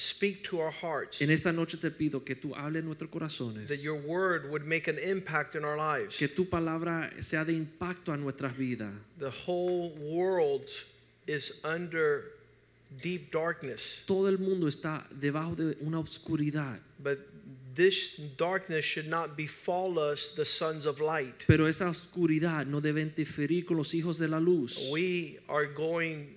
speak to our hearts, en esta noche te pido que tú hables en nuestros corazones, that your word would make an impact in our lives. que tu palabra sea de impacto a nuestras vidas. The whole world is under deep darkness, Todo el mundo está debajo de una oscuridad, but this darkness should not befall us, the sons of light. pero esa oscuridad no debe interferir con los hijos de la luz. We are going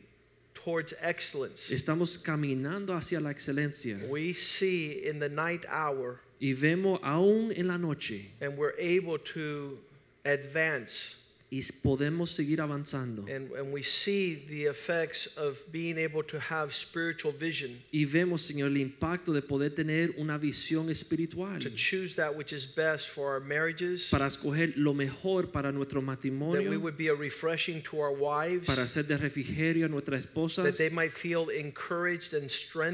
towards excellence. Estamos caminando hacia la excelencia We see in the night hour, y vemos aún en la noche and we're able to advance. Y podemos seguir avanzando. And, and we see the effects of being able to have spiritual vision, Y vemos, Señor, el impacto de poder tener una visión espiritual. To choose that which is best for our marriages, para escoger lo mejor para nuestro that we matrimonio, would be a refreshing to our wives, para ser de refrigerio a nuestras esposas, that they might feel encouraged and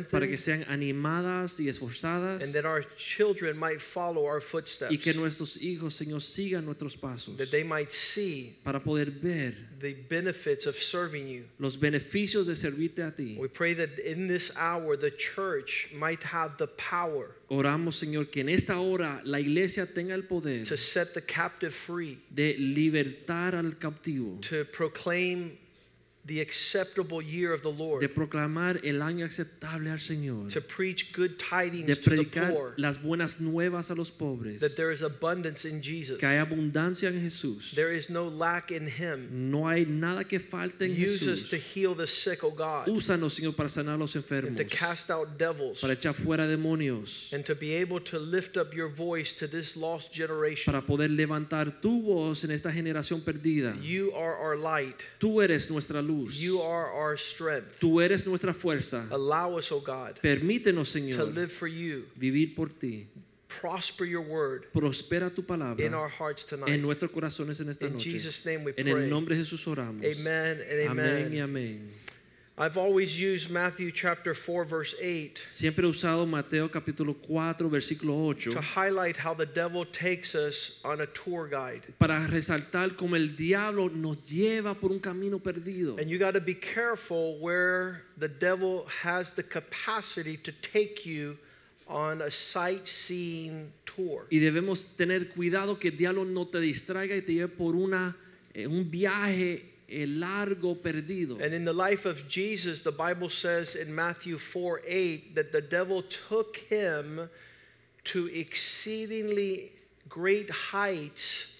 para que strengthened, sean animadas y esforzadas. And that our children might follow our y footsteps, que nuestros hijos, Señor, sigan nuestros pasos. That they might see para poder ver the benefits of serving you. los beneficios de servirte a ti. We pray that in this hour the church might have the power Oramos, Señor, que en esta hora la iglesia tenga el poder to set the captive free, de libertar al cautivo, to proclaim the acceptable year of the Lord, de proclamar el año aceptable al Señor, to preach good tidings de to the predicar poor, las buenas nuevas a los pobres, that there is abundance in Jesus. que hay abundancia en Jesús. There is no lack in Him. No hay nada que falte en Use us to heal the sick, O God, Úsanos, Señor, para sanar a los and enfermos, to cast out devils, para echar fuera demonios, and to be able to lift up your voice to this lost generation. para poder levantar tu voz en esta generación perdida. You are our light. Tú eres nuestra luz. You are our strength. Tú eres nuestra fuerza. Allow us, O God, Permítenos, to Señor, live for you. vivir por ti. Prosper your word Prospera tu in palabra our hearts en tonight. nuestros corazones en esta In noche. Jesus' name we En el pray. nombre de Jesús oramos. Amen and Amén y amén. I've always used Matthew chapter 4, verse 8 Siempre he usado Mateo capítulo 4, versículo 8, to highlight how the devil takes us on a tour guide. para resaltar cómo el diablo nos lleva por un camino perdido. And you got to be careful where the devil has the capacity to take you on a sightseeing tour. Y debemos tener cuidado que el diablo no te distraiga y te lleve por una, eh, un viaje eh, largo perdido. And in the life of Jesus, the Bible says in Matthew 4 8 that the devil took him to exceedingly great heights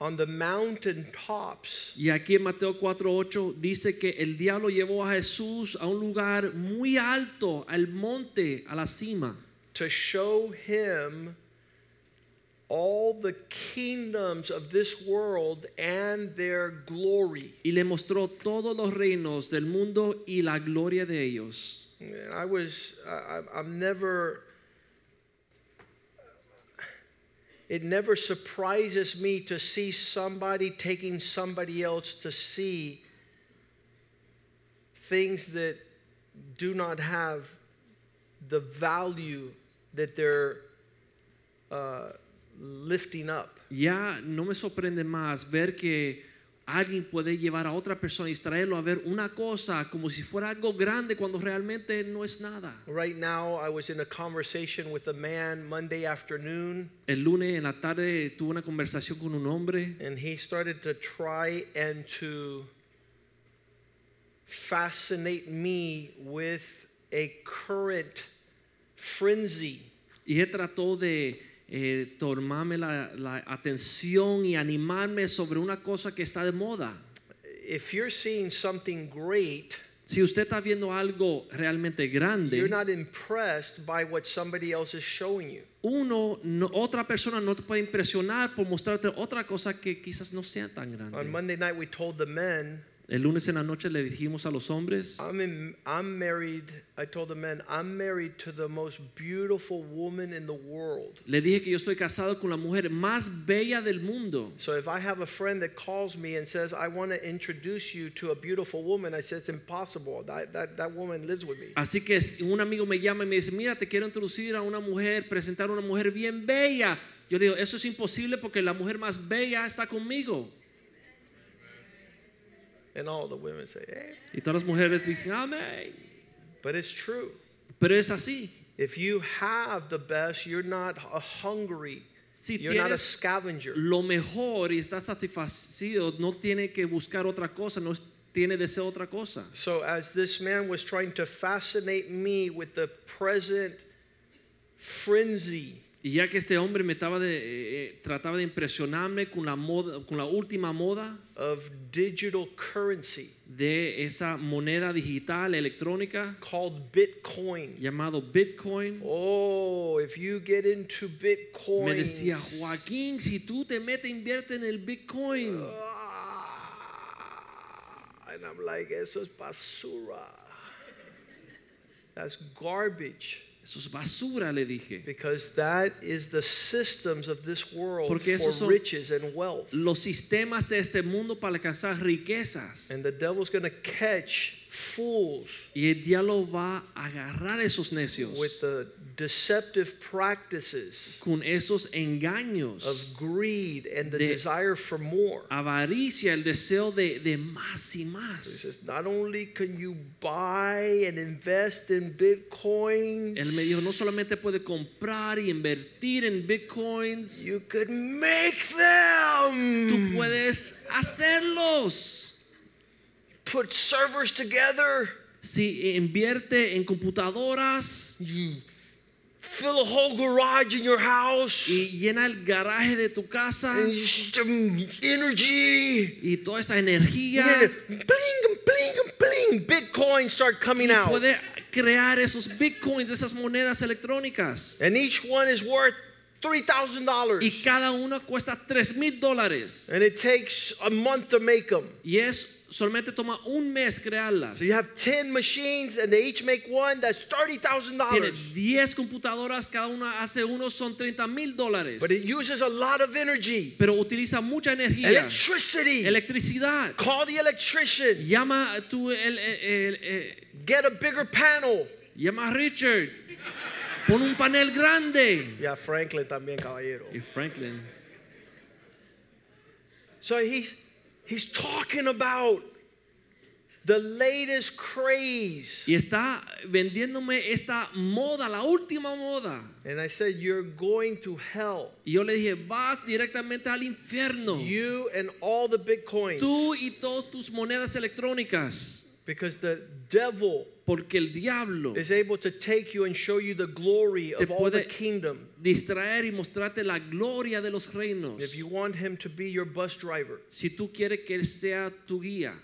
on the mountain tops Y aquí en Mateo 4:8 dice que el diablo llevó a Jesús a un lugar muy alto, al monte, a la cima, to show him all the kingdoms of this world and their glory. y le mostró todos los reinos del mundo y la gloria de ellos. I was, I- I'm never, it never surprises me to see somebody taking somebody else to see things that do not have the value that they're uh, lifting up. Ya no me sorprende más ver que alguien puede llevar a otra persona y traerlo a ver una cosa como si fuera algo grande cuando realmente no es nada. Right now, I was in a conversation with a man Monday afternoon, El lunes en la tarde tuve una conversación con un hombre and he started to try and to fascinate me with a current frenzy. y él trató de eh, tomarme la, la atención y animarme sobre una cosa que está de moda. If you're seeing something great, Si usted está viendo algo realmente you're grande, not impressed by what somebody else is showing you. uno, no- otra persona no te puede impresionar por mostrarte otra cosa que quizás no sea tan On grande. Monday night, we told the men El lunes en la noche le dijimos a los hombres, I'm, in, I'm married, I told the men, I'm married to the most beautiful woman in the world. le dije que yo estoy casado con la mujer más bella del mundo. So if I have a friend that calls me and says, I want to introduce you to a beautiful woman, I said, it's impossible. That, that, that woman lives with me. Así que un amigo me llama y me dice, mira, te quiero introducir a una mujer, presentar a una mujer bien bella. Yo digo, eso es imposible porque la mujer más bella está conmigo. And all the women say, hey. Y todas las mujeres dicen, amén. But it's true. Pero es así. If you have the best, you're not a hungry. Si You're not a scavenger. lo mejor y estás satisfacido, no tiene que buscar otra cosa, no tiene deseo otra cosa. So as this man was trying to fascinate me with the present frenzy Y ya que este hombre me estaba de, eh, eh, trataba de impresionarme con la moda, con la última moda of digital currency de esa moneda digital electrónica called Bitcoin. llamado Bitcoin, Oh, if you get into Bitcoin, me decía Joaquín, si tú te metes invierte en el Bitcoin. Ah, and I'm like, eso es basura. That's garbage. Eso es basura, le dije. Because that is the systems of this world Porque esos for son- riches and wealth. Los sistemas de este mundo para alcanzar riquezas. And the devil's going to catch fools Y el diablo va a agarrar esos necios with the deceptive practices con esos engaños, of greed and the De- desire for more. avaricia, el deseo de, de más y más. says, not only can you buy and invest in bitcoins, Él me dijo, no solamente puede comprar y invertir en bitcoins, you could make them. tú puedes hacerlos. Put servers together. Si invierte en computadoras You fill a whole garage in your house. y llena el garaje de tu casa and just, um, energy. y toda esta energía Yeah, bling, bling, bling. Bitcoins start coming out. puede crear esos bitcoins, esas monedas electrónicas. And each one is worth $3,000. Y cada una cuesta 3 mil dólares. And it takes a month to make them. Y es solamente toma un mes crearlas. So you have 10 machines and they each make one, that's Tiene $30,000. 10 computadoras, cada una hace uno, son 30 mil dólares. But it uses a lot of energy. Pero utiliza mucha energía, Electricity. electricidad. Call the electrician. Llama a tu, el, el- el- Get a bigger panel. llama a Richard. Pon un panel grande. Yeah, Franklin también, caballero. Y Franklin. So he's he's talking about the latest craze. Y está vendiéndome esta moda, la última moda. And I said, You're going to hell. Y yo le dije, vas directamente al infierno. You and all the bitcoins. Tú y todas tus monedas electrónicas. Because the devil Porque el diablo is able to take you and show you the glory of all the kingdom. distraer y mostrarte la gloria de los reinos. If you want him to be your bus driver, Si tú quieres que él sea tu guía.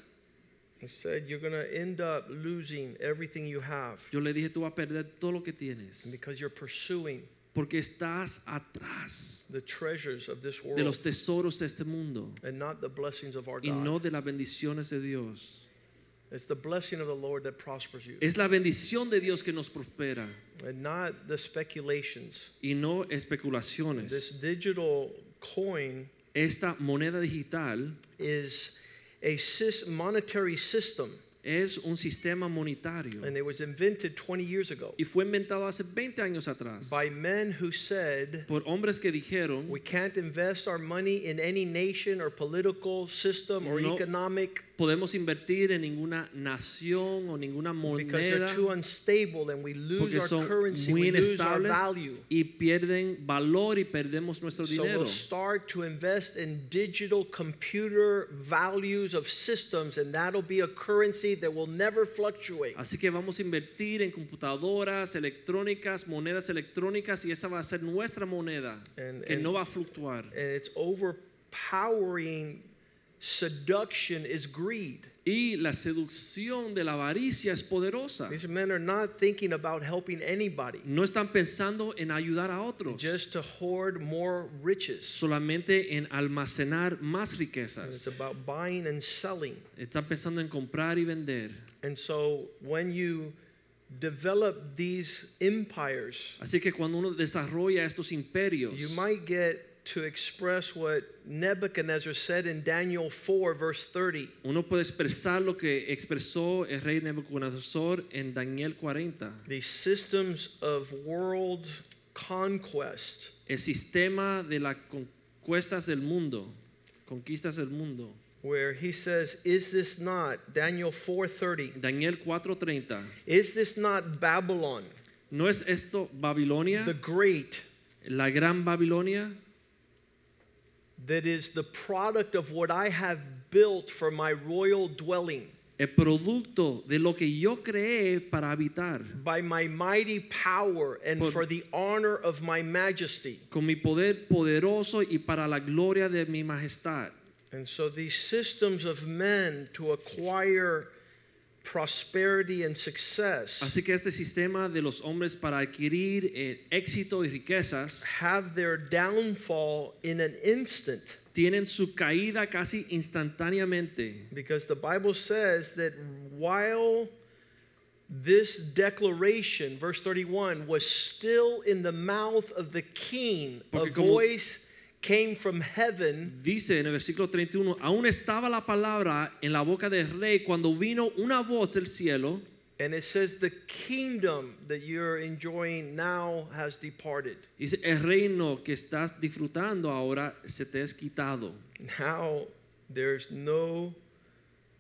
he said, You're going to end up losing everything you have Yo le dije, tú vas a perder todo lo que tienes. because you're pursuing Porque estás atrás the treasures of this de world los tesoros de este mundo and not the blessings of our y no God. de las bendiciones de Dios. It's the blessing of the Lord that prospers you Es la bendición de Dios que nos prospera and not the speculations. y no especulaciones. This digital coin Esta moneda digital is a monetary system es un sistema monetario and it was invented 20 years ago y fue inventado hace 20 años atrás by men who said por hombres que dijeron we can't invest our money in any nation or political system or No. economic podemos invertir en ninguna nación o ninguna moneda porque son currency, muy inestables y pierden valor y perdemos nuestro So dinero. we'll start to invest in digital computer values of systems, and that'll be a currency that will never fluctuate. Así que vamos a invertir en computadoras electrónicas, monedas electrónicas y esa va a ser nuestra moneda And- que and- no va a fluctuar. And it's overpowering seduction is greed. Y la seducción de la avaricia es poderosa. These men are not thinking about helping anybody, No están pensando en ayudar a otros, just to hoard more riches. solamente en almacenar más And riquezas. it's about buying and selling. Están pensando en comprar y vender. And so when you develop these empires, Así que cuando uno desarrolla estos imperios, you might get to express what Nebuchadnezzar said in Daniel 4, verse 30. uno puede expresar lo que expresó el rey Nebuchadnezzar en Daniel 40. These systems of world conquest El sistema de las conquistas del mundo, conquistas del mundo. where he says, Is this not, Daniel 4:30, Daniel 4:30. is this not Babylon, ¿No es esto Babilonia, the great, la gran Babilonia? That is the product of what I have built for my royal dwelling? El producto de lo que yo creé para habitar, By my mighty power and Por- for the honor of my majesty. con mi poder poderoso y para la gloria de mi majestad. And so these systems of men to acquire prosperity and success Así que este sistema de los hombres para adquirir eh, éxito y riquezas have their downfall in an instant tienen su caída casi instantáneamente. because the Bible says that while this declaration, verse 31, was still in the mouth of the king, a como- voice came from heaven Dice en el versículo 31, aún estaba la palabra en la boca del rey cuando vino una voz del cielo and it says, The kingdom that you're enjoying now has departed. Dice, el reino que estás disfrutando ahora se te es quitado. Now there's no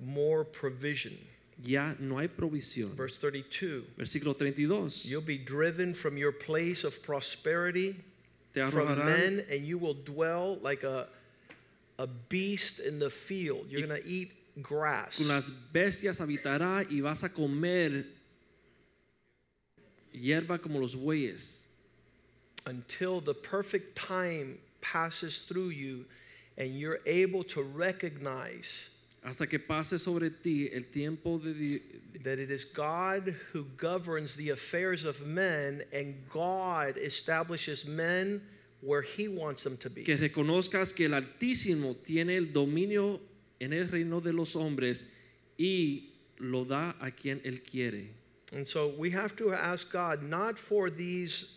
more provision. Ya no hay provisión. Verse 32 Versículo 32. You'll be driven from your place of prosperity from men, and you will dwell like a, a beast in the field. You're going to eat grass. con las bestias habitará y vas a comer hierba como los bueyes. until the perfect time passes through you and you're able to recognize Hasta que pase sobre ti el tiempo de that it is God who governs the affairs of men and God establishes men where he wants them to be. que reconozcas que el Altísimo tiene el dominio en el reino de los hombres y lo da a quien él quiere. And so we have to ask God not for these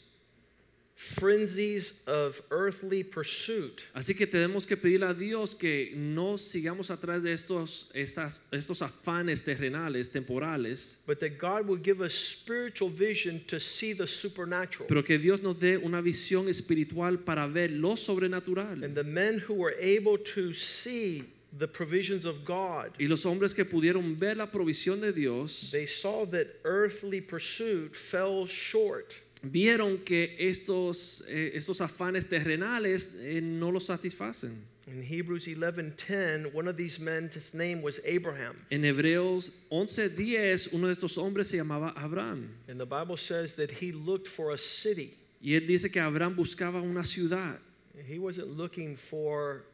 frenzies of earthly pursuit, Así que tenemos que pedirle a Dios que no sigamos atrás de estos, estas, estos afanes terrenales, temporales, but that God will give us spiritual vision to see the supernatural. pero que Dios nos dé una visión espiritual para ver lo sobrenatural. And the men who were able to see the provisions of God, Y los hombres que pudieron ver la provisión de Dios, they saw that earthly pursuit fell short. Vieron que estos, eh, estos afanes terrenales eh, no los satisfacen. In Hebrews 11:10, one of these men, his name was Abraham. En Hebreos 11:10, uno de estos hombres se llamaba Abraham. And the Bible says that he looked for a city. Y él dice que Abraham buscaba una ciudad. He wasn't looking for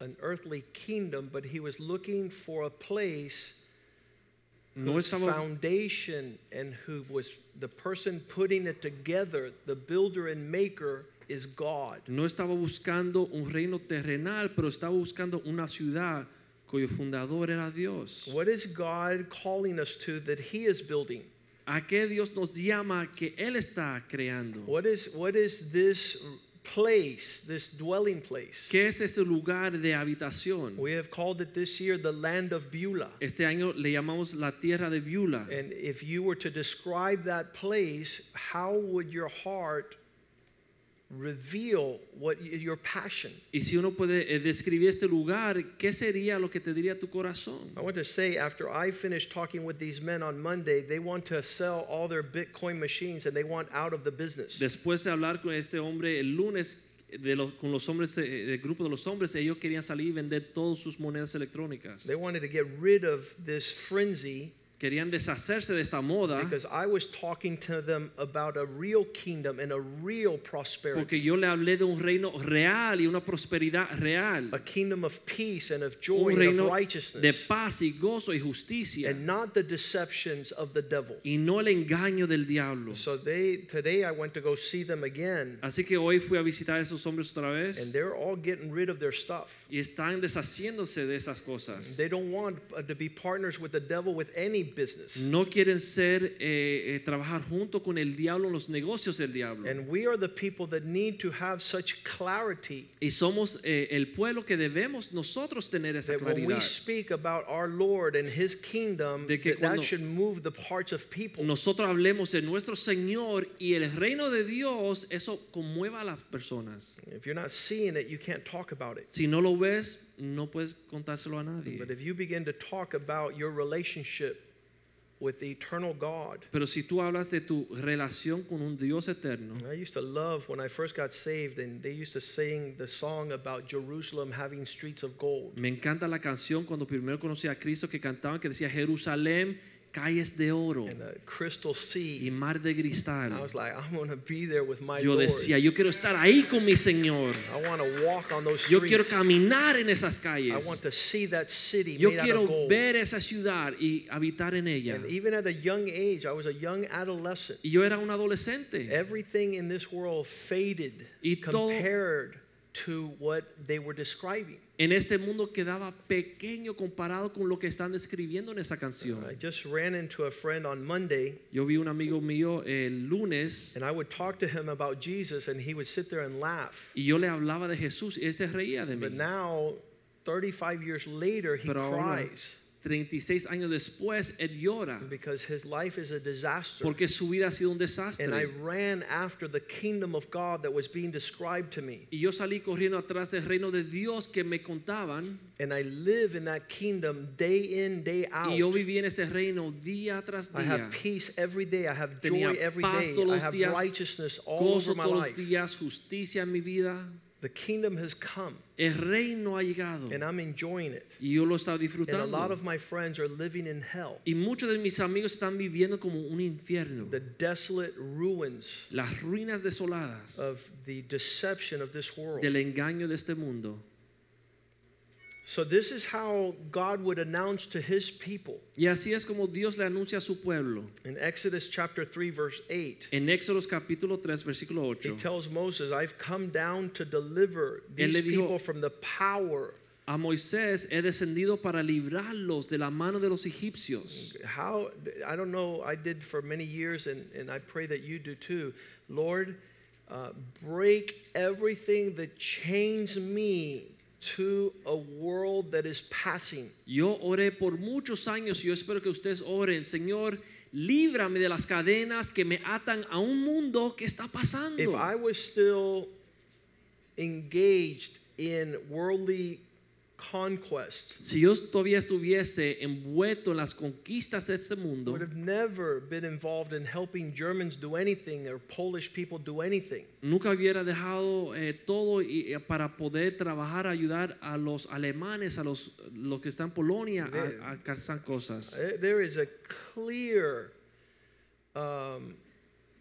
an earthly kingdom, but he was looking for a place No whose estaba, foundation and who was the person putting it together, the builder and maker is God. no estaba buscando un reino terrenal, pero estaba buscando una ciudad cuyo fundador era Dios. What is God calling us to that he is building? ¿A qué Dios nos llama que Él está creando? What is what is this place, this dwelling place? ¿Qué es este lugar de habitación? We have called it this year the land of Beulah. Este año le llamamos la tierra de Beulah. And if you were to describe that place, how would your heart reveal what your passion? Y si uno puede eh, describir este lugar, ¿qué sería lo que te diría tu corazón? I want to say, after I finished talking with these men on Monday, they want to sell all their Bitcoin machines and they want out of the business. Después de hablar con este hombre el lunes de los- con los hombres del grupo de los hombres, ellos querían salir y vender todas sus monedas electrónicas. They wanted to get rid of this frenzy Querían deshacerse de esta moda because I was talking to them about a real kingdom and a real prosperity. porque yo le hablé de un reino real y una prosperidad real. A kingdom of peace and of joy Un and reino of de paz y gozo y justicia And not the deceptions of the devil. y no el engaño del diablo. So they today I went to go see them again Así que hoy fui a visitar a esos hombres otra vez. and they're all getting rid of their stuff. y están deshaciéndose de esas cosas. They don't want uh, to be partners with the devil with any business. No quieren ser, eh, eh, trabajar junto con el diablo en los negocios del diablo. And we are the people that need to have such clarity Y somos eh, el pueblo que debemos nosotros tener esa that when we speak about our Lord and his kingdom, De que that, that should move the hearts of people. Nosotros hablemos de nuestro Señor y el reino de Dios, eso conmueva a las personas. If you're not seeing it, you can't talk about it. Si no lo ves, no puedes contárselo a nadie. But if you begin to talk about your relationship with the eternal God, Pero si tú hablas de tu relación con un Dios eterno, I used to love when I first got saved, and they used to sing the song about Jerusalem having streets of gold. me encanta la canción cuando primero conocí a Cristo que cantaban que decía Jerusalén, calles de oro and a crystal y mar de I cristal. was like, I'm going to be there with my Yo decía, yo quiero estar ahí con mi Señor. I want to walk on those Yo quiero caminar en esas I want calles. to see that city Yo quiero ver esa ciudad y habitar en ella. And even at a young age, I was a young adolescent. Y yo era un adolescente. Everything in this world faded compared to what they were describing. En este mundo quedaba pequeño comparado con lo que están describiendo en esa canción. I just ran into a friend on Monday, Yo vi un amigo mío el lunes and I would talk to him about Jesus, and he would sit there and laugh. y yo le hablaba de Jesús y él se reía de But mí. now, 35 years later, he Pero ahora, cries 36 años después, él llora because his life is a disaster. porque su vida ha sido un And I desastre. ran after the kingdom of God that was being described to me. Y yo salí corriendo atrás del reino de Dios que me contaban And I live in that kingdom day in, day out. y yo viví en este reino día tras día. I have peace every day. I have joy every paz I have días, righteousness all over my todos los life. días, justicia en mi vida. The kingdom has come, El reino ha llegado and I'm enjoying it. y yo lo he estado And a lot of my friends are living in hell. Y muchos de mis amigos están viviendo como un infierno. The desolate ruins Las ruinas desoladas of the deception of this world. del engaño de este mundo. So, this is how God would announce to his people Y así es como Dios le anuncia a su pueblo. in Exodus chapter 3, verse 8. En Éxodos capítulo 3, versículo He 8. tells Moses, I've come down to deliver these dijo- people from the power. A Moisés he descendido para librarlos de la mano de los egipcios. How, I don't know, I did for many years, and, and I pray that you do too. Lord, uh, break everything that chains me to a world that is passing. Yo oré por muchos años y yo espero que ustedes oren, Señor, líbrame de las cadenas que me atan a un mundo que está pasando. If I was still engaged in worldly conquest, Si yo todavía estuviese envuelto en las conquistas de este mundo, would have never been involved in helping Germans do anything or Polish people do anything. nunca hubiera dejado eh, todo y- eh, para poder trabajar, ayudar a los alemanes, a los, los que están en Polonia a, a alcanzar cosas. There- There is a clear um,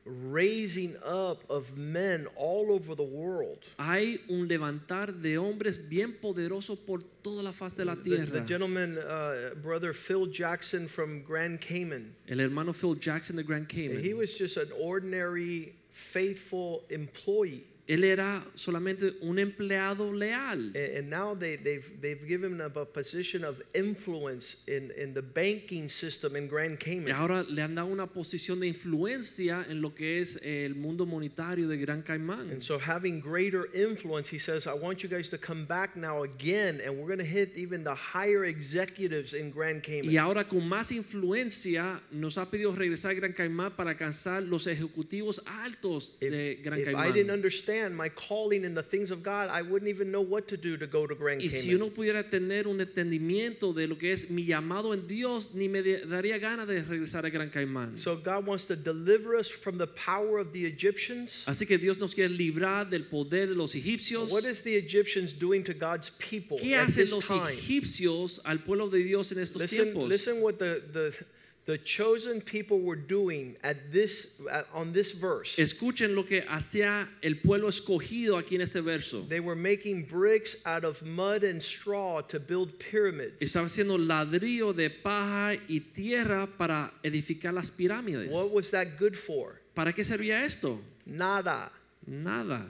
raising up of men all over the world. Hay un levantar de hombres bien poderosos por toda la faz de la The, the gentleman, uh, brother Phil Jackson from Grand Cayman, El hermano Phil Jackson de Grand Cayman. he was just an ordinary, faithful employee. Él era solamente un empleado leal. And, and now they, they've, they've given him a position of influence in, in the banking system in Grand Y Cayman. ahora le han dado una posición de influencia en lo que es el mundo monetario de Gran Caimán. And so, having greater influence, he says, I want you guys to come back now again, and we're going to hit even the higher executives in Grand Cayman. Y ahora con más influencia nos ha pedido regresar a Gran Caimán para alcanzar los ejecutivos altos de Gran if I didn't Caimán. Understand my calling in the things of God, I wouldn't even know what to do to go to Grand Y si yo Cayman. no pudiera tener un entendimiento de lo que es mi llamado en Dios, ni me daría ganas de regresar a Gran Caimán. So, God wants to deliver us from the power of the Egyptians. Así que Dios nos quiere librar del poder de los egipcios. What is the Egyptians doing to God's people ¿Qué hacen los time? egipcios al pueblo de Dios en estos Listen, tiempos? listen what the, the, the chosen people were doing at this at, on this verse. Escuchen lo que hacía el pueblo escogido aquí en este verso. They were making bricks out of mud and straw to build pyramids. Estaba haciendo ladrillo de paja y tierra para edificar las pirámides. What was that good for? ¿Para qué servía esto? Nada. Nada.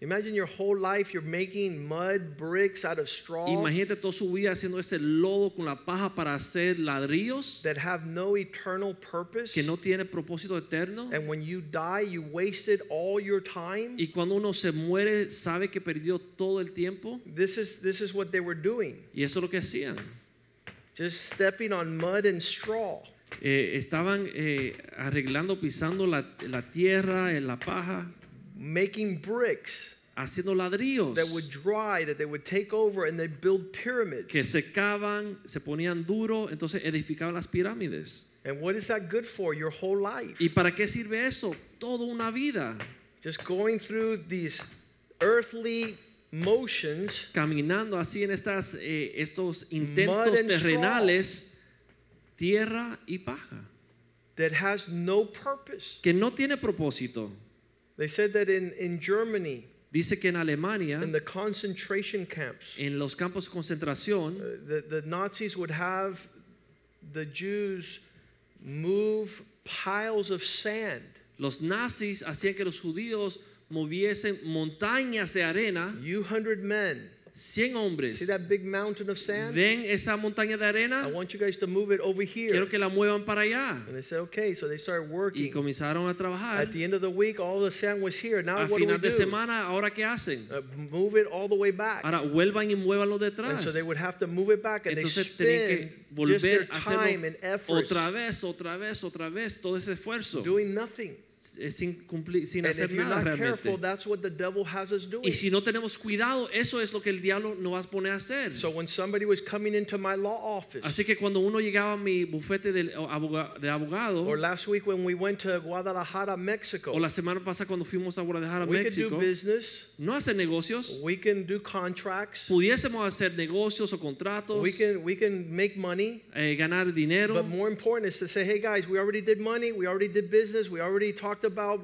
Imagine your whole life you're making mud bricks out of straw Imagínate toda su vida haciendo ese lodo con la paja para hacer ladrillos that have no eternal purpose. que no tiene propósito eterno. And when you die, you wasted all your time. Y cuando uno se muere, sabe que perdió todo el tiempo. This is this is what they were doing. Y eso es lo que hacían. Just stepping on mud and straw. Eh, estaban eh, arreglando, pisando la, la tierra, en la paja, making bricks haciendo ladrillos that would dry, that they would take over, and they build pyramids. que secaban, se ponían duro, entonces edificaban las pirámides. And what is that good for? Your whole life. ¿Y para qué sirve eso? Toda una vida. Just going through these earthly motions Caminando así en estas, eh, estos intentos terrenales, tierra y paja, that has no purpose. que no tiene propósito. They said that in, in Germany, Dice que en Alemania, in the concentration camps, en los campos de concentración, uh, the, the Nazis would have the Jews move piles of sand. los nazis hacían que los judíos moviesen montañas de arena, You hundred men, 100 hombres. see that big mountain of sand? ¿Ven esa montaña de arena. I want you guys to move it over here. Quiero que la muevan para allá. And they said, okay. So they started Y working. comenzaron a trabajar. At the end of the week, all the sand was here. Now A what do we final de do? semana, ¿ahora qué hacen? Uh, move it all the way back. Ahora vuelvan y muévanlo And detrás. so they would have to move it back, and they Entonces tenían spend que just their volver time and effort otra vez, otra vez, otra vez, todo ese esfuerzo doing nothing. Eh, sin, cumplir, sin And hacer if you're nada not careful, realmente. that's what the devil has us doing. Y si no tenemos cuidado, eso es lo que el diablo nos va a poner a hacer. So when somebody was coming into my law office, Así que cuando uno llegaba a mi bufete de, aboga- de abogado, or last week when we went to Guadalajara, Mexico, o la semana pasada cuando fuimos a Guadalajara, we could do México, business, no hacer negocios, we can do contracts, pudiésemos hacer negocios o contratos, we can we can make money. eh, ganar dinero, But more important is to say, hey guys, we already did money, we already did business, we already talked about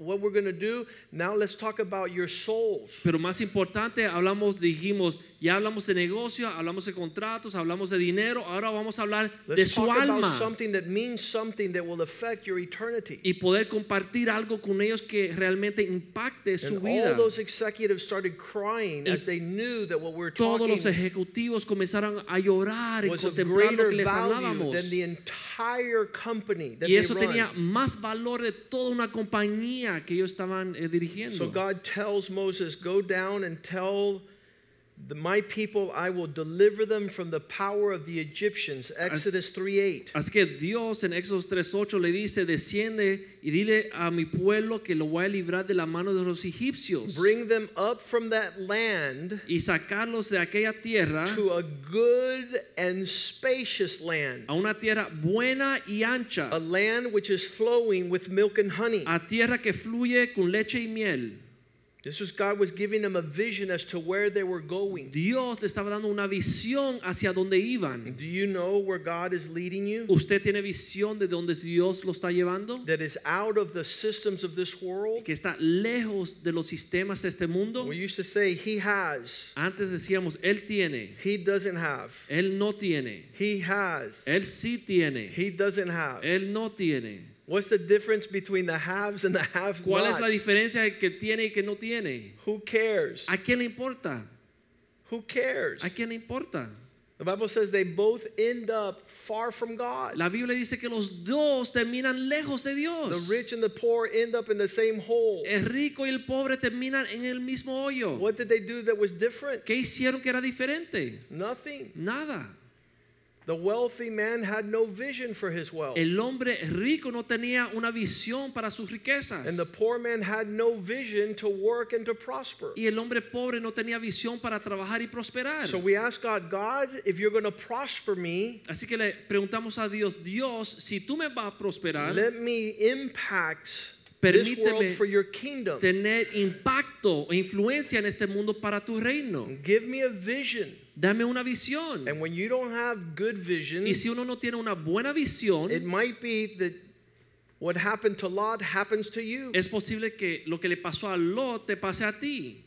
what we're going to do. Now let's talk about your souls. Pero más importante, hablamos, dijimos, ya hablamos de negocio, hablamos de contratos, hablamos de dinero, ahora vamos a hablar de su alma something that means something that will affect your eternity. y poder compartir algo con ellos que realmente impacte su And vida. all those executives started crying Y as they knew that what we were Todos talking los ejecutivos comenzaron a llorar y contemplando greater que les hablábamos. than the entire company that Y they eso run. tenía más valor de toda una compañía que ellos estaban eh, dirigiendo. So God tells Moses, "Go down and tell my people I will deliver them from the power of the Egyptians." Exodus 3:8. Así que Dios en Éxodo 3:8 le dice, desciende y dile a mi pueblo que lo voy a librar de la mano de los egipcios Bring them up from that land y sacarlos de aquella tierra to a good and spacious land, a una tierra buena y ancha, a land which is flowing with milk and honey. a tierra que fluye con leche y miel. This was God was giving them a vision as to where they were going. Dios le estaba dando una visión hacia donde iban. Do you know where God is leading you? ¿Usted tiene visión de donde Dios lo está llevando? That is out of the systems of this world. Que está lejos de los sistemas de este mundo. We used to say he has, Antes decíamos, Él tiene, he doesn't have. Él no tiene, He has, Él sí tiene, he doesn't have. Él no tiene. What's the difference between the haves and the have ¿Cuál es la diferencia que tiene y que no tiene? Who cares? ¿A quién le importa? Who cares? ¿A quién le importa? The Bible says they both end up far from God. La Biblia dice que los dos terminan lejos de Dios. The rich and the poor end up in the same hole. El rico y el pobre terminan en el mismo hoyo. What did they do that was different? ¿Qué hicieron que era diferente? Nothing. Nada. The wealthy man had no vision for his wealth. El hombre rico no tenía una visión para sus riquezas. And the poor man had no vision to work and to prosper. Y el hombre pobre no tenía visión para trabajar y prosperar. So we ask God, God, if you're going to prosper me, Así que le preguntamos a Dios, Dios, si tú me vas a prosperar, let me impact Permíteme for your kingdom. tener impacto o influencia en este mundo para tu reino. Give me a vision. Dame una visión. And when you don't have good vision, Y si uno no tiene una buena visión, it might be that what happened to Lot happens to you. es posible que lo que le pasó a Lot te pase a ti.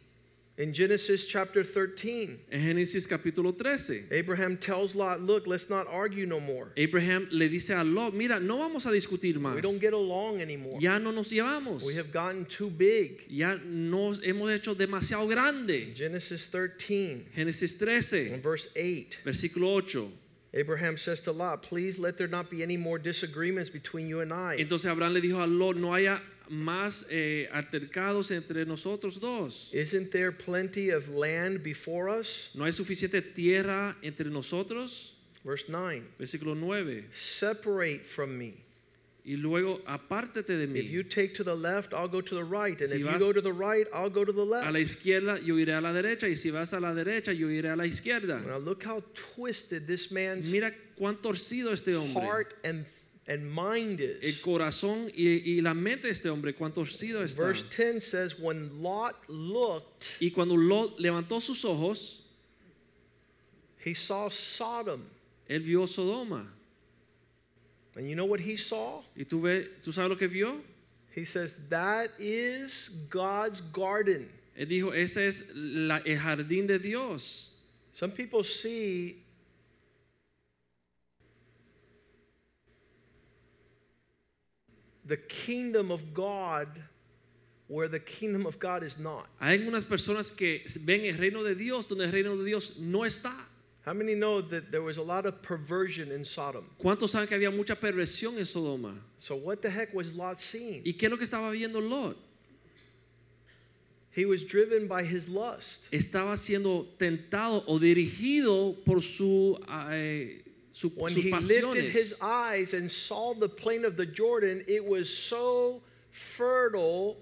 In Genesis chapter 13, En Génesis capítulo 13. Abraham tells Lot, Look, let's not argue no more. Abraham le dice a Lot, mira, no vamos a discutir más. We don't get along anymore. Ya no nos llevamos. We have gotten too big. Ya nos hemos hecho demasiado grande. Genesis 13 Génesis and 13, verse 8. versículo 8. Abraham says to Lot, Please let there not be any more disagreements between you and I. Entonces Abraham le dijo a Lot, no haya más eh, altercados entre nosotros dos. Isn't there plenty of land before us? No hay suficiente tierra entre nosotros. Verse 9 Versículo 9. Separate from me. Y luego, apártate de If you mí. take to the left, I'll go to the right. And Si if you go to the right, I'll go to the A la left. izquierda, yo iré a la derecha. Y si vas a la derecha, yo iré a la izquierda. Now look how twisted this man's Mira cuán torcido este hombre. heart and, and mind El is. corazón y, y la mente de este hombre, cuán torcido está. Verse 10 says, When Lot looked, Y cuando Lot levantó sus ojos, he saw Sodom. él vio Sodoma. And you know what he saw? ¿Y tú, ve, tú sabes lo que vio? He says, That is God's garden. Él dijo, ese es la- el jardín de Dios. Some people see the kingdom of God where the kingdom of God is not. Hay algunas personas que ven el reino de Dios donde el reino de Dios no está. How many know that there was a lot of perversion in Sodom? ¿Cuántos saben que había mucha perversión en Sodoma? So, what the heck was Lot seeing? ¿Y qué es lo que estaba viendo Lot? He was driven by his lust. Estaba siendo tentado o dirigido por su, eh, su- When sus he lifted his pasiones. eyes and saw the plain of the Jordan, it was so fertile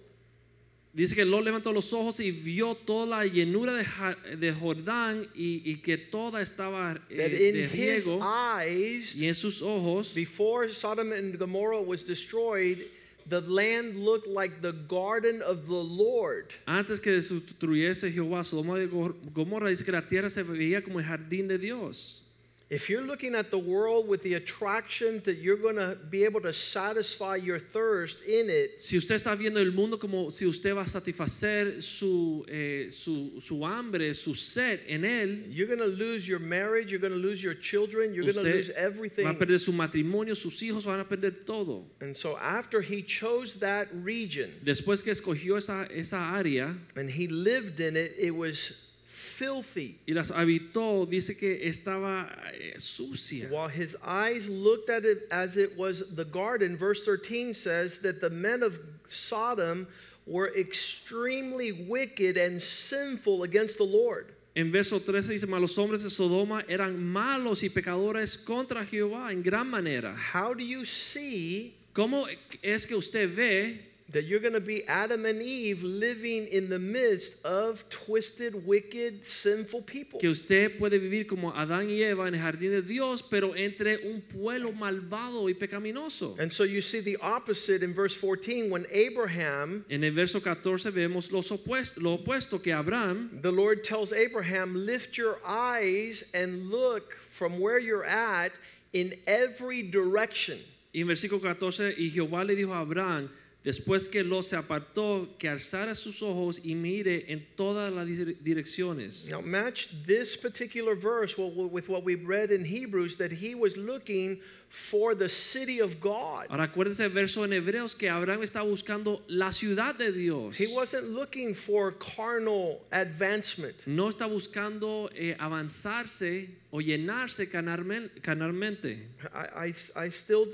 Dice que Lot levantó los ojos y vio toda la llenura de, Ja- de Jordán y, y que toda estaba eh, that in de his riego eyes y en sus ojos. Before Sodom and Gomorrah was destroyed, the land looked like the garden of the Lord. Antes que se destruyese Jehová Sodoma y Gor- Gomorra, dice que la tierra se veía como el jardín de Dios. If you're looking at the world with the attraction that you're going to be able to satisfy your thirst in it, Si usted está viendo el mundo como si usted va a satisfacer su, eh, su, su hambre, su sed en él, you're going to lose your marriage, you're going to lose your children, you're going to lose usted everything. va a perder su matrimonio, sus hijos van a perder todo. And so after he chose that region Después que escogió esa, esa área and he lived in it, it was filthy. y las habitó, dice que estaba eh, sucia. While his eyes looked at it as it was the garden, verse 13 says that the men of Sodom were extremely wicked and sinful against the Lord. En verso 13 dice, mas los hombres de Sodoma eran malos y pecadores contra Jehová en gran manera. How do you see ¿Cómo es que usted ve that you're going to be Adam and Eve living in the midst of twisted, wicked, sinful people? que usted puede vivir como Adán y Eva en el jardín de Dios, pero entre un pueblo malvado y pecaminoso? And so you see the opposite in verse 14 when Abraham, En el verso 14 vemos los opuesto, lo opuesto que Abraham, the Lord tells Abraham, lift your eyes and look from where you're at in every direction. y en versículo 14, y Jehová le dijo a Abraham, después que lo se apartó, que alzara sus ojos y mire en todas las dire- direcciones. Now, match this particular verse with what we read in Hebrews that he was looking for the city of God. Ahora acuérdense el verso en Hebreos que Abraham está buscando la ciudad de Dios. He wasn't looking for carnal advancement. No está buscando eh, avanzarse o llenarse carnalmente. I, I, I still,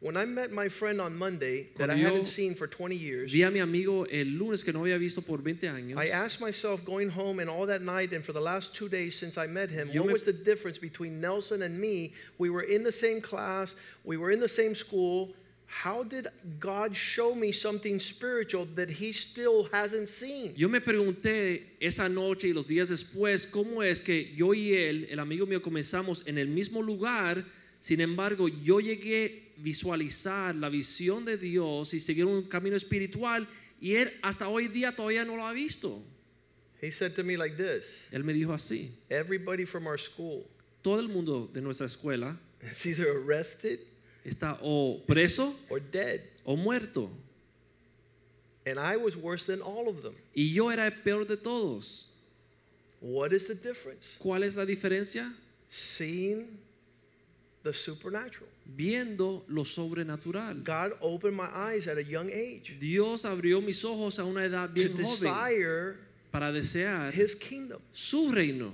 when I met my friend on Monday that I hadn't seen for 20 years, Vi a mi amigo el lunes que no había visto por 20 años. I asked myself going home and all that night and for the last two days since I met him, what was the difference between Nelson and me? We were in the same class, we were in the same school. How did God show me something spiritual that he still hasn't seen? Yo me pregunté esa noche y los días después cómo es que yo y él, el amigo mío, comenzamos en el mismo lugar Sin embargo, yo llegué a visualizar la visión de Dios y seguir un camino espiritual y él hasta hoy día todavía no lo ha visto. He said to me like this Él me dijo así, Everybody from our school todo el mundo de nuestra escuela is either arrested está o preso or dead. o muerto. And I was worse than all of them. Y yo era el peor de todos. What is the difference? ¿Cuál es la diferencia? Seeing the supernatural. Viendo lo sobrenatural. God opened my eyes at a young age Dios abrió mis ojos a una edad to bien joven desire para desear his kingdom su reino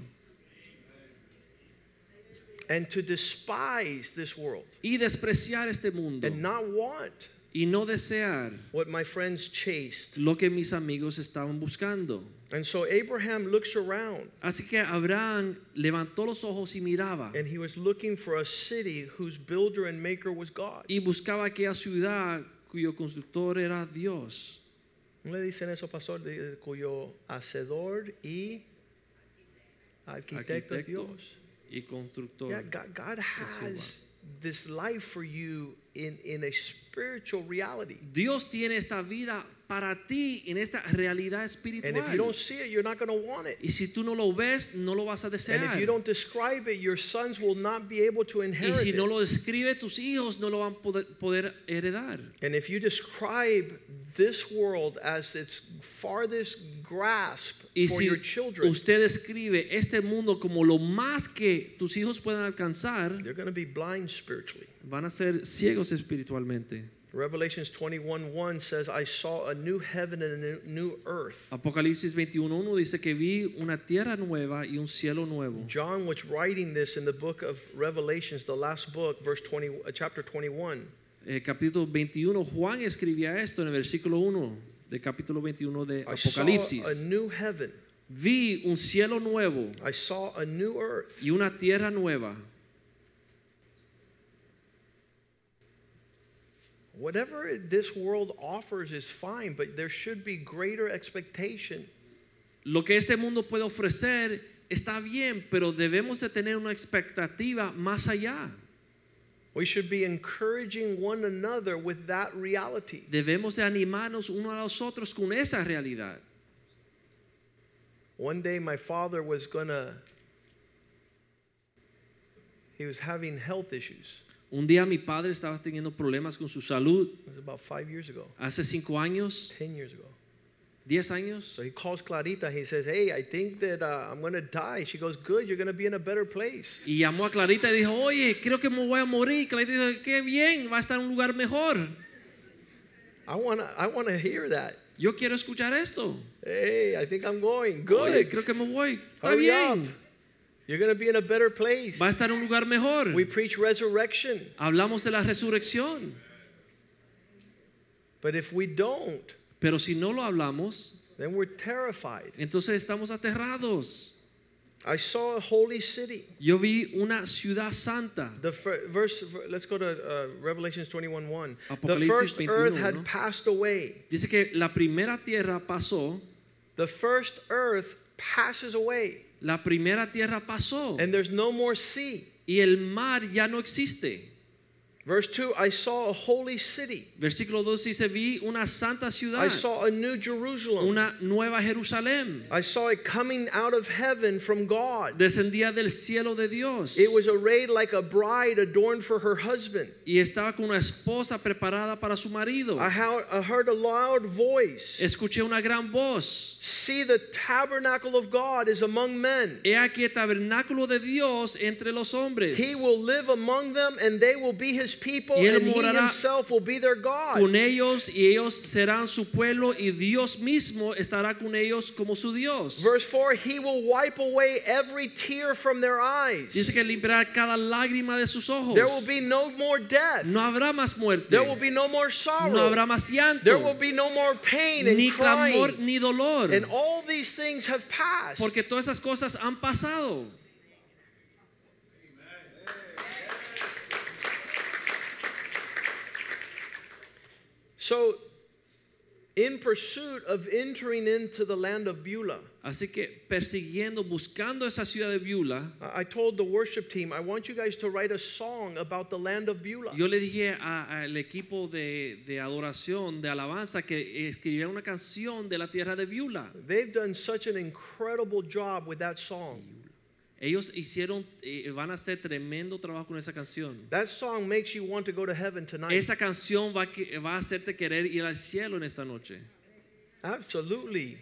and to despise this world y despreciar este mundo and not want y no desear what my friends chased. lo que mis amigos estaban buscando. And so Abraham looks around Así que Abraham levantó los ojos y miraba and he was looking for a city whose builder and maker was God. y buscaba aquella ciudad cuyo constructor era Dios. ¿No le dicen eso, pastor? De- cuyo hacedor y arquitecto, Arquitecto Dios. Y constructor. Yeah, God, God has this life for you in, in a spiritual reality. Dios tiene esta vida para ti en esta realidad And if you don't espiritual. see it, you're not going to want it. Y si tú no lo ves, no lo vas a And if desear. you don't describe it, your sons will not be able to Y inherit si no it. lo describe, tus hijos no lo van a poder, poder heredar. And if you describe this world as its farthest grasp Y for si your children, usted describe este mundo como lo más que tus hijos puedan alcanzar, they're going to be blind spiritually. van a ser ciegos espiritualmente. Revelations 21:1 says, I saw a new heaven and a new- earth. Apocalipsis 21.1 dice que vi una tierra nueva y un cielo nuevo. John was writing this in the book of Revelations, the last book, verse 20, uh, chapter 21. Eh, capítulo 21, Juan escribía esto en el versículo 1 de capítulo 21 de Apocalipsis. I saw a new heaven. Vi un cielo nuevo I saw a new earth. y una tierra nueva. Whatever this world offers is fine, but there should be greater expectation Lo que este mundo puede ofrecer está bien, pero debemos de tener una expectativa más allá. We should be encouraging one another with that reality. Debemos de animarnos unos a los otros con esa realidad. One day, my father was gonna, he was having health issues. Un día mi padre estaba teniendo problemas con su salud. It was about five years ago, Hace cinco años, 10 years ago. diez años. So he calls Clarita. He says, Hey, I think that uh, I'm gonna die. She goes, Good, you're gonna be in a better place. Y llamó a Clarita y dijo, oye, creo que me voy a morir. Clarita dijo, qué bien, va a estar en un lugar mejor. I wanna, I wanna hear that. Yo quiero escuchar esto. Hey, I think I'm going. Oye, Good. creo que me voy. Está Hurry bien. up. You're gonna be in a better place. Va a estar en un lugar mejor. We preach resurrection. Hablamos de la resurrección. But if we don't, Pero si no lo hablamos, then we're terrified. entonces estamos aterrados. I saw a holy city. Yo vi una ciudad santa. The fir- verse, let's go to uh, Revelations 21 1. The first 21, earth had ¿no? passed away. Dice que la primera tierra pasó, The first earth passes away, la primera tierra pasó and there's no more sea. y el mar ya no existe. Verse 2 I saw a holy city. Versículo 2 dice, vi una santa ciudad, I saw a new Jerusalem. una nueva Jerusalén. I saw it coming out of heaven from God. Descendía del cielo de Dios It was arrayed like a bride adorned for her husband. y estaba con una esposa preparada para su marido. I heard a loud voice. Escuché una gran voz. See, the tabernacle of God is among men. He aquí el tabernáculo de Dios entre los hombres. He will live among them, and they will be his people, Y él and he himself will be their God. con ellos y ellos serán su pueblo y Dios mismo estará con ellos como su Dios. Verse 4 He will wipe away every tear from their eyes. Dice que limpiará cada lágrima de sus ojos. There will be no more death. No habrá más muerte. There will be no more sorrow. No habrá más There will llanto. be no more pain and Ni clamor crying. ni dolor. And all these things have passed. Porque todas esas cosas han pasado. So, in pursuit of entering into the land of Beulah. Así que persiguiendo, buscando esa ciudad de Beulah, I told the worship team, I want you guys to write a song about the land of Beulah. yo le dije al equipo de, de adoración, de alabanza, que escribiera una canción de la tierra de Beulah. They've done such an incredible job with that song. Ellos hicieron, eh, van a hacer tremendo trabajo con esa canción. That song makes you want to go to heaven tonight. Esa canción va, va a hacerte querer ir al cielo en esta noche. Absolutely.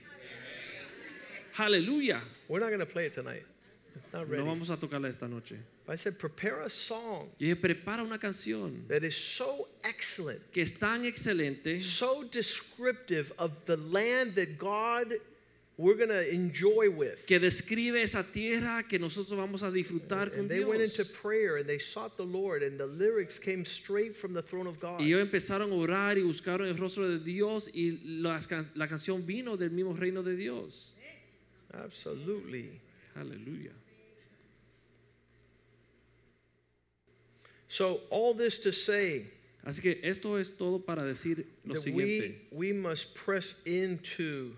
Aleluya. We're not going to play it tonight. It's not ready. No vamos a tocarla esta noche. I said, prepare a song Yo dije, prepara una canción that is so excellent, que es tan excelente, so descriptive of the land that God we're going to enjoy with. que describe esa tierra que nosotros vamos a disfrutar con And they went into Dios. prayer and they sought the Lord, and the lyrics came straight from the throne of God. Y ellos empezaron a orar y buscaron el rostro de Dios y can- la canción vino del mismo reino de Dios. Absolutely. Hallelujah. So, all this to say Así que esto es todo para decir lo that siguiente, we, we must press into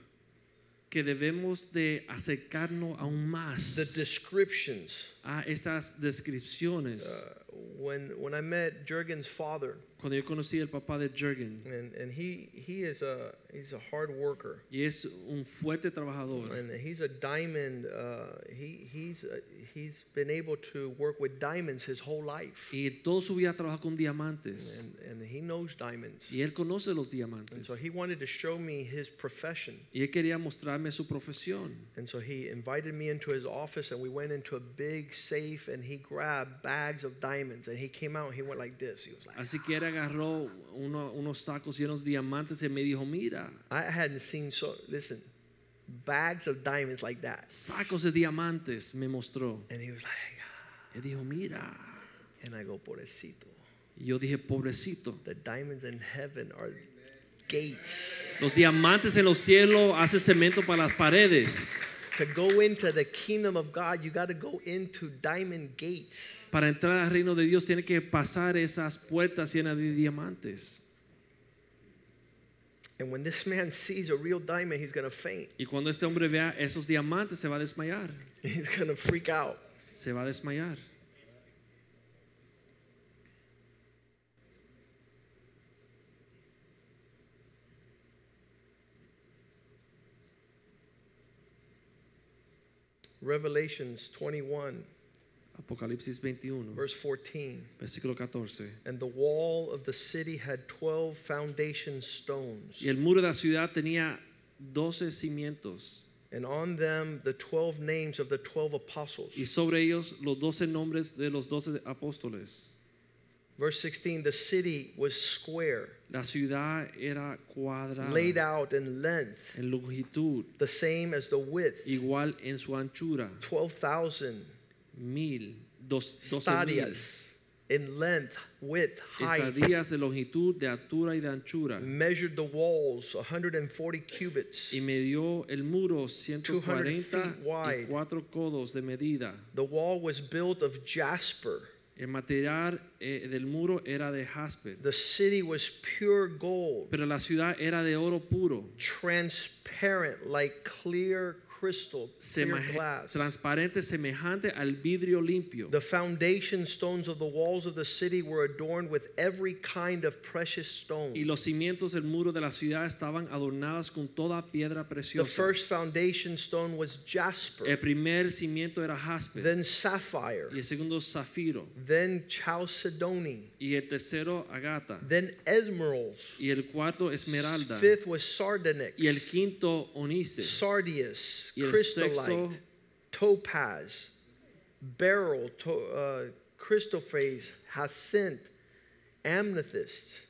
que debemos de acercarnos aún the descriptions. a estas descripciones. Uh, when, when I met Jurgen's father, Cuando yo conocí al papá de Jürgen, and, and he, he is a, he's a hard worker. y es un fuerte trabajador, And he's a diamond. Uh, he, he's, uh, he's been able to work with diamonds his whole life. y toda su vida trabaja con diamantes, And, and he knows diamonds. y él conoce los diamantes. And so he wanted to show me his profession. y él quería mostrarme su profesión. And so he invited me into his office, and we went into a big safe, and he grabbed bags of diamonds. And he came out, and he went like this. He was like, Así que él agarró uno- unos sacos llenos de diamantes y me dijo, mira, I hadn't seen so, listen, bags of diamonds like that. sacos de diamantes me mostró. And he was like. Él dijo, mira, and I go, pobrecito. y yo dije, pobrecito. The diamonds in heaven are gates. Los diamantes en los cielos hacen cemento para las paredes. To go into the kingdom of God, you got to go into diamond gates. Para entrar al reino de Dios tiene que pasar esas puertas llenas de diamantes. And when this man sees a real diamond, he's going to faint. Y cuando este hombre vea esos diamantes se va a desmayar. He's going to freak out. Se va a desmayar. Revelations 21, Apocalipsis 21, verse 14. versículo 14. And the wall of the city had 12 foundation stones, Y el muro de la ciudad tenía 12 cimientos. and on them the 12 names of the 12 apostles. Y sobre ellos los 12 nombres de los 12 apóstoles. Verse 16 The city was square, La ciudad era cuadrada. laid out in length, En longitud. the same as the width, Igual en su anchura. 12,000 Mil. Dos, 12 stadias in length, width, height. Estadías de longitud, de altura y de anchura. Measured the walls 140 cubits. Y midió el muro 140 feet y wide. 4 codos de medida. The wall was built of jasper. El material eh, del muro era de jaspe, The city was pure gold, pero la ciudad era de oro puro, transparent like clear crystal, clear glass. transparente, semejante al vidrio limpio. The foundation stones of the walls of the city were adorned with every kind of precious stone. Y los cimientos del muro de la ciudad estaban adornadas con toda piedra preciosa. The first foundation stone was jasper, El primer cimiento era jaspe, then sapphire, y el segundo zafiro, then chalcedony, y el tercero agata, then emeralds. y el cuarto esmeralda, Fifth was sardonyx, y el quinto onice, sardius, chrysolite, topaz, beryl, to, uh, chrysoprase, jacinth, amethyst.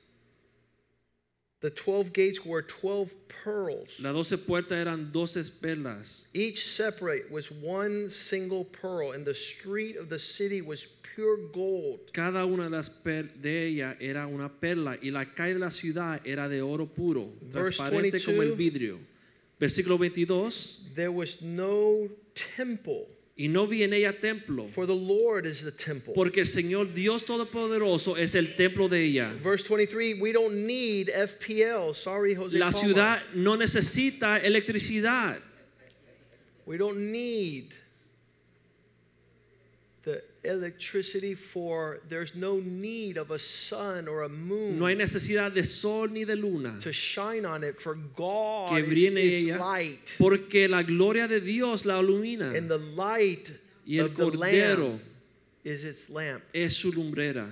The 12 gates were 12 pearls. Las doce puertas eran doce perlas. Each separate was one single pearl, and the street of the city was pure gold. Cada una de las per de ellas era una perla y la calle de la ciudad era de oro puro, Verse transparente 22. como el vidrio. Versículo 22. There was no temple y no vi en ella templo, for the Lord is the temple. porque el Señor Dios Todopoderoso es el templo de ella. Verse 23, we don't need FPL. Sorry, Jose. La Palma. ciudad no necesita electricidad. We don't need electricity for, there's no need of a sun or a moon No hay necesidad de sol ni de luna to shine on it, for God que is its ella, light. porque la gloria de Dios la ilumina And the light y el of the cordero Lamb is its lamp. es su lumbrera.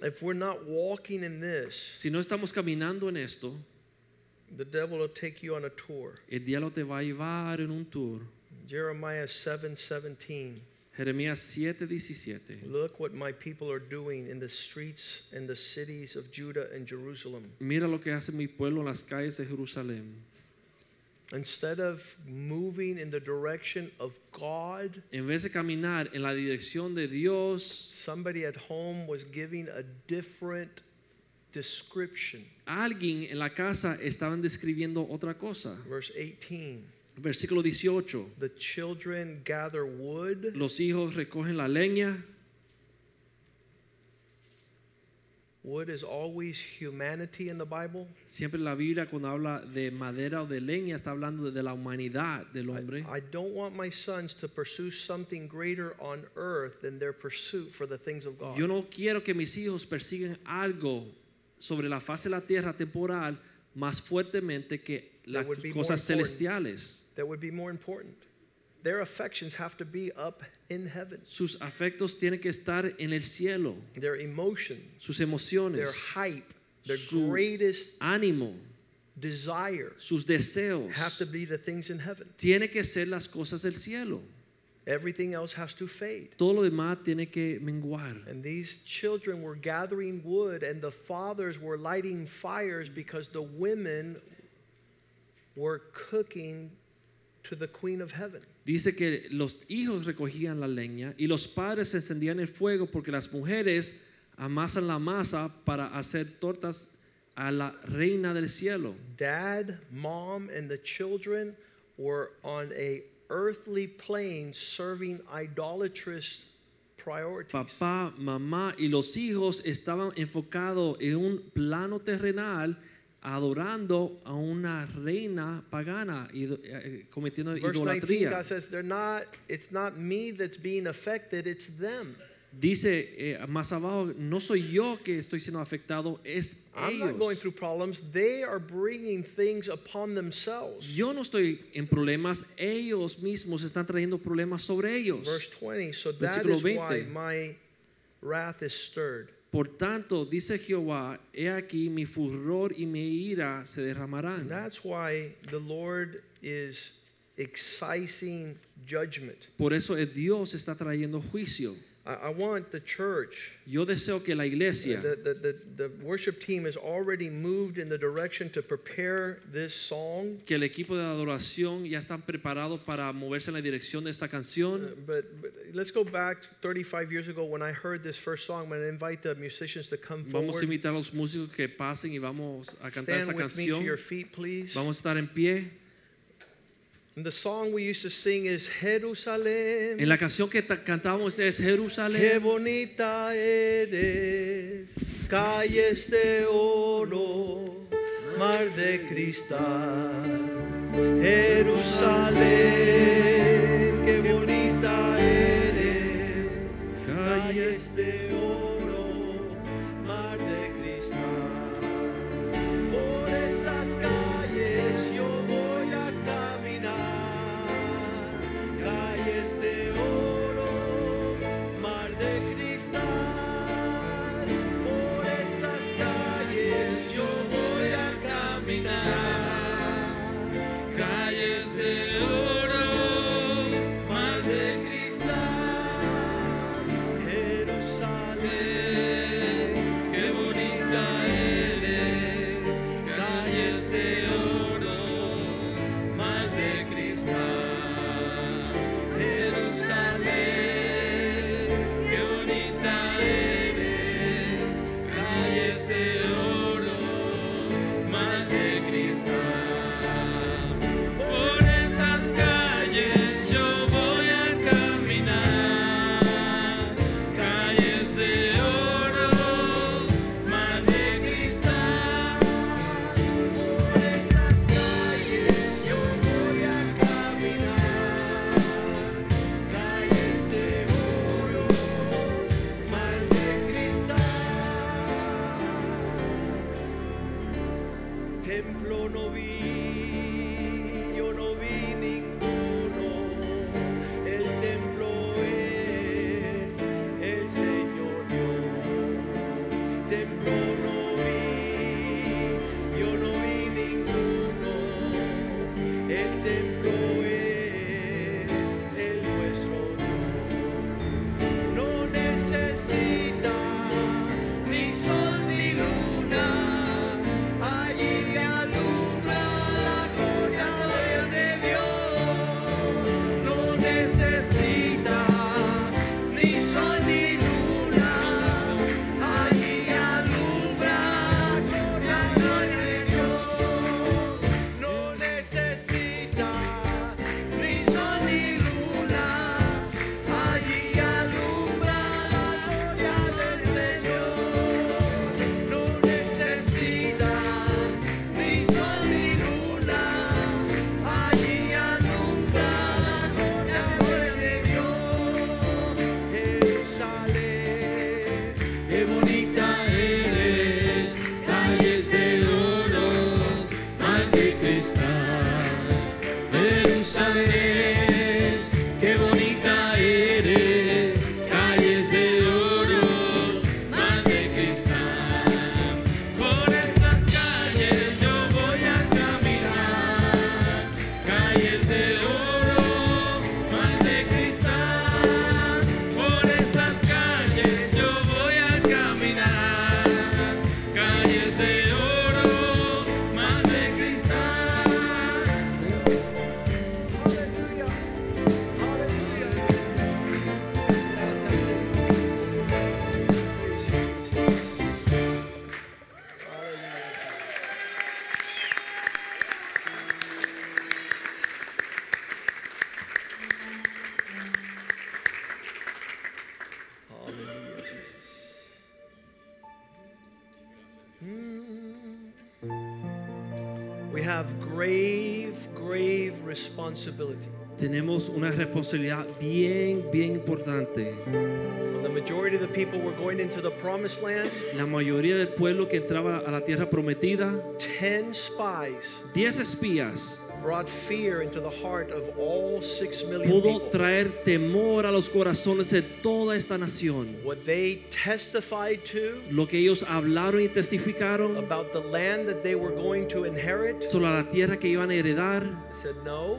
If we're not walking in this, Si no estamos caminando en esto, the devil will take you on a tour. el diablo te va a llevar en un tour. Jeremiah 7 17. Jeremías 7:17. Look what my people are doing in the streets and the cities of Judah and Jerusalem. Mira lo que hace mi pueblo en las calles de Jerusalén. Instead of moving in the direction of God, En vez de caminar en la dirección de Dios, somebody at home was giving a different description. alguien en la casa estaban describiendo otra cosa. Verse 18 Versículo 18. The children gather wood, Los hijos recogen la leña. wood is always humanity in the Bible. Siempre la Biblia cuando habla de madera o de leña está hablando de la humanidad del hombre. I don't want my sons to pursue something greater on earth than their pursuit for the things of God. Yo no quiero que mis hijos persigan algo sobre la faz de la tierra temporal más fuertemente que las cosas celestiales. that would be more important. Their affections have to be up in heaven. Sus afectos tienen que estar en el cielo. Their emotions, Sus their emociones, hype, their Su- greatest ánimo, desire sus deseos have to be the things in heaven. tiene que ser las cosas del cielo. Everything else has to fade. Todo lo demás tiene que menguar. And these children were gathering wood, and the fathers were lighting fires because the women were cooking to the Queen of Heaven. Dice que los hijos recogían la leña y los padres encendían el fuego porque las mujeres amasan la masa para hacer tortas a la reina del cielo. Dad, mom, and the children were on a earthly plane serving idolatrous priorities. Papá, mamá y los hijos estaban enfocados en un plano terrenal adorando a una reina pagana y eh, cometiendo Verse 19. God says, they're not, it's not me that's being affected, it's them. Dice eh, más abajo, no soy yo que estoy siendo afectado, es I'm not going ellos. through problems. They are bringing things upon themselves. Yo no estoy en problemas, ellos mismos están trayendo problemas sobre ellos. Verse 20, so that Versículo is why 20. my wrath is stirred. Por tanto, dice Jehová, he aquí mi furor y mi ira se And derramarán. that's why the Lord is excising judgment. Por eso es Dios está trayendo juicio. I, want the church, Yo deseo que la iglesia, the, the, the, the worship team has already moved in the direction to prepare this song. que el equipo de adoración ya están preparados para moverse en la dirección de esta Uh, canción. But, but let's go back 35 years ago when I heard this first song. I'm going to invite the musicians to come forward. Vamos a invitar a los músicos que pasen y vamos a cantar Stand esta with me to canción. your feet, please. Vamos a estar en pie. And the song we used to sing is Jerusalén. En la canción que ta- cantábamos es Qué Jerusalén. bonita eres, calles de oro, mar de cristal. Jerusalén, responsibility. Tenemos una responsabilidad bien, bien importante. When the majority of the people were going into the promised land, La mayoría del pueblo que entraba a la tierra prometida, 10 spies 10 espías, brought fear into the heart of all 6 million pudo people. traer temor a los corazones de toda esta nación. What they testified to Lo que ellos hablaron y testificaron about the land that they were going to inherit sobre la tierra que iban a heredar, said, No,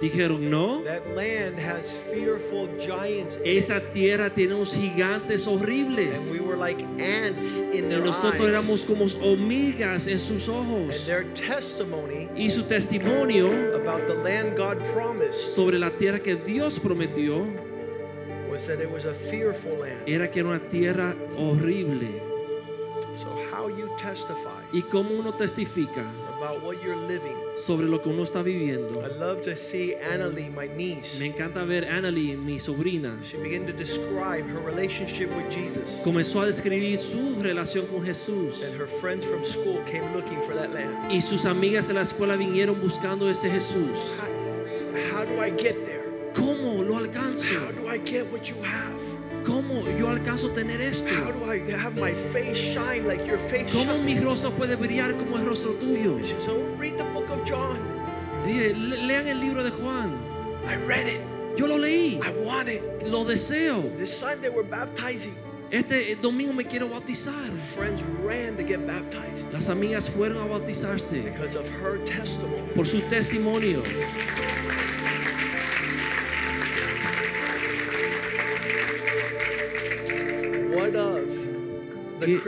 dijeron no. that land has fearful giants. Esa tierra tiene unos gigantes And horribles. we were like ants in Y their nosotros eyes. éramos como hormigas en sus And ojos. their testimony Y su testimonio about the land God promised sobre la tierra que Dios prometió was that it was a fearful land. era que era una tierra horrible. So, how you testify Y cómo uno testifica about what you're living. sobre lo que uno está viviendo. I love to see Annalie, my niece. Me encanta ver Annalie, mi sobrina, She began to describe her relationship with Jesus. comenzó a describir su relación con Jesús. And her friends from school came looking for that land. Y sus amigas de la escuela vinieron buscando ese Jesús. How, how do I get there? ¿Cómo lo alcanzo? How do I get what you have? ¿Cómo yo alcanzo tener esto? How do I have my face shine like your face ¿Cómo mi rostro puede brillar como el rostro tuyo? "Oh, read the book of John. Dije, "Le- lean el libro de Juan. I read it. Yo lo leí, I want it. lo deseo. This Sunday we're baptizing. Este domingo me quiero bautizar. Friends ran to get baptized Las amigas fueron a bautizarse because of her testimony. por su testimonio. ¿Qué-?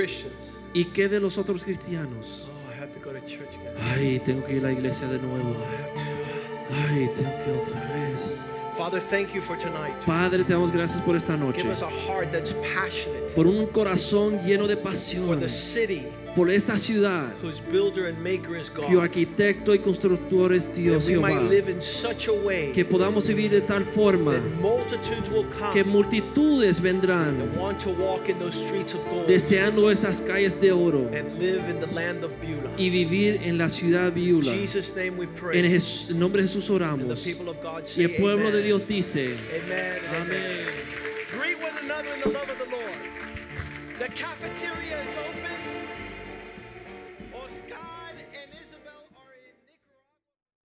¿Y qué de los otros cristianos? Oh, I have to go to church again. Ay, tengo que ir a la iglesia de nuevo. Ay, tengo que otra vez. Father, thank you for tonight. Padre, te damos gracias por esta noche. Give us a heart that's passionate Por un corazón lleno de for pasión. the city por esta ciudad cuyo arquitecto y constructor es Dios Jehová. que podamos vivir de tal forma que multitudes vendrán deseando esas calles de oro y vivir en la ciudad Viula en el nombre de Jesús oramos. Y el pueblo de Dios dice amén The cafeteria is open.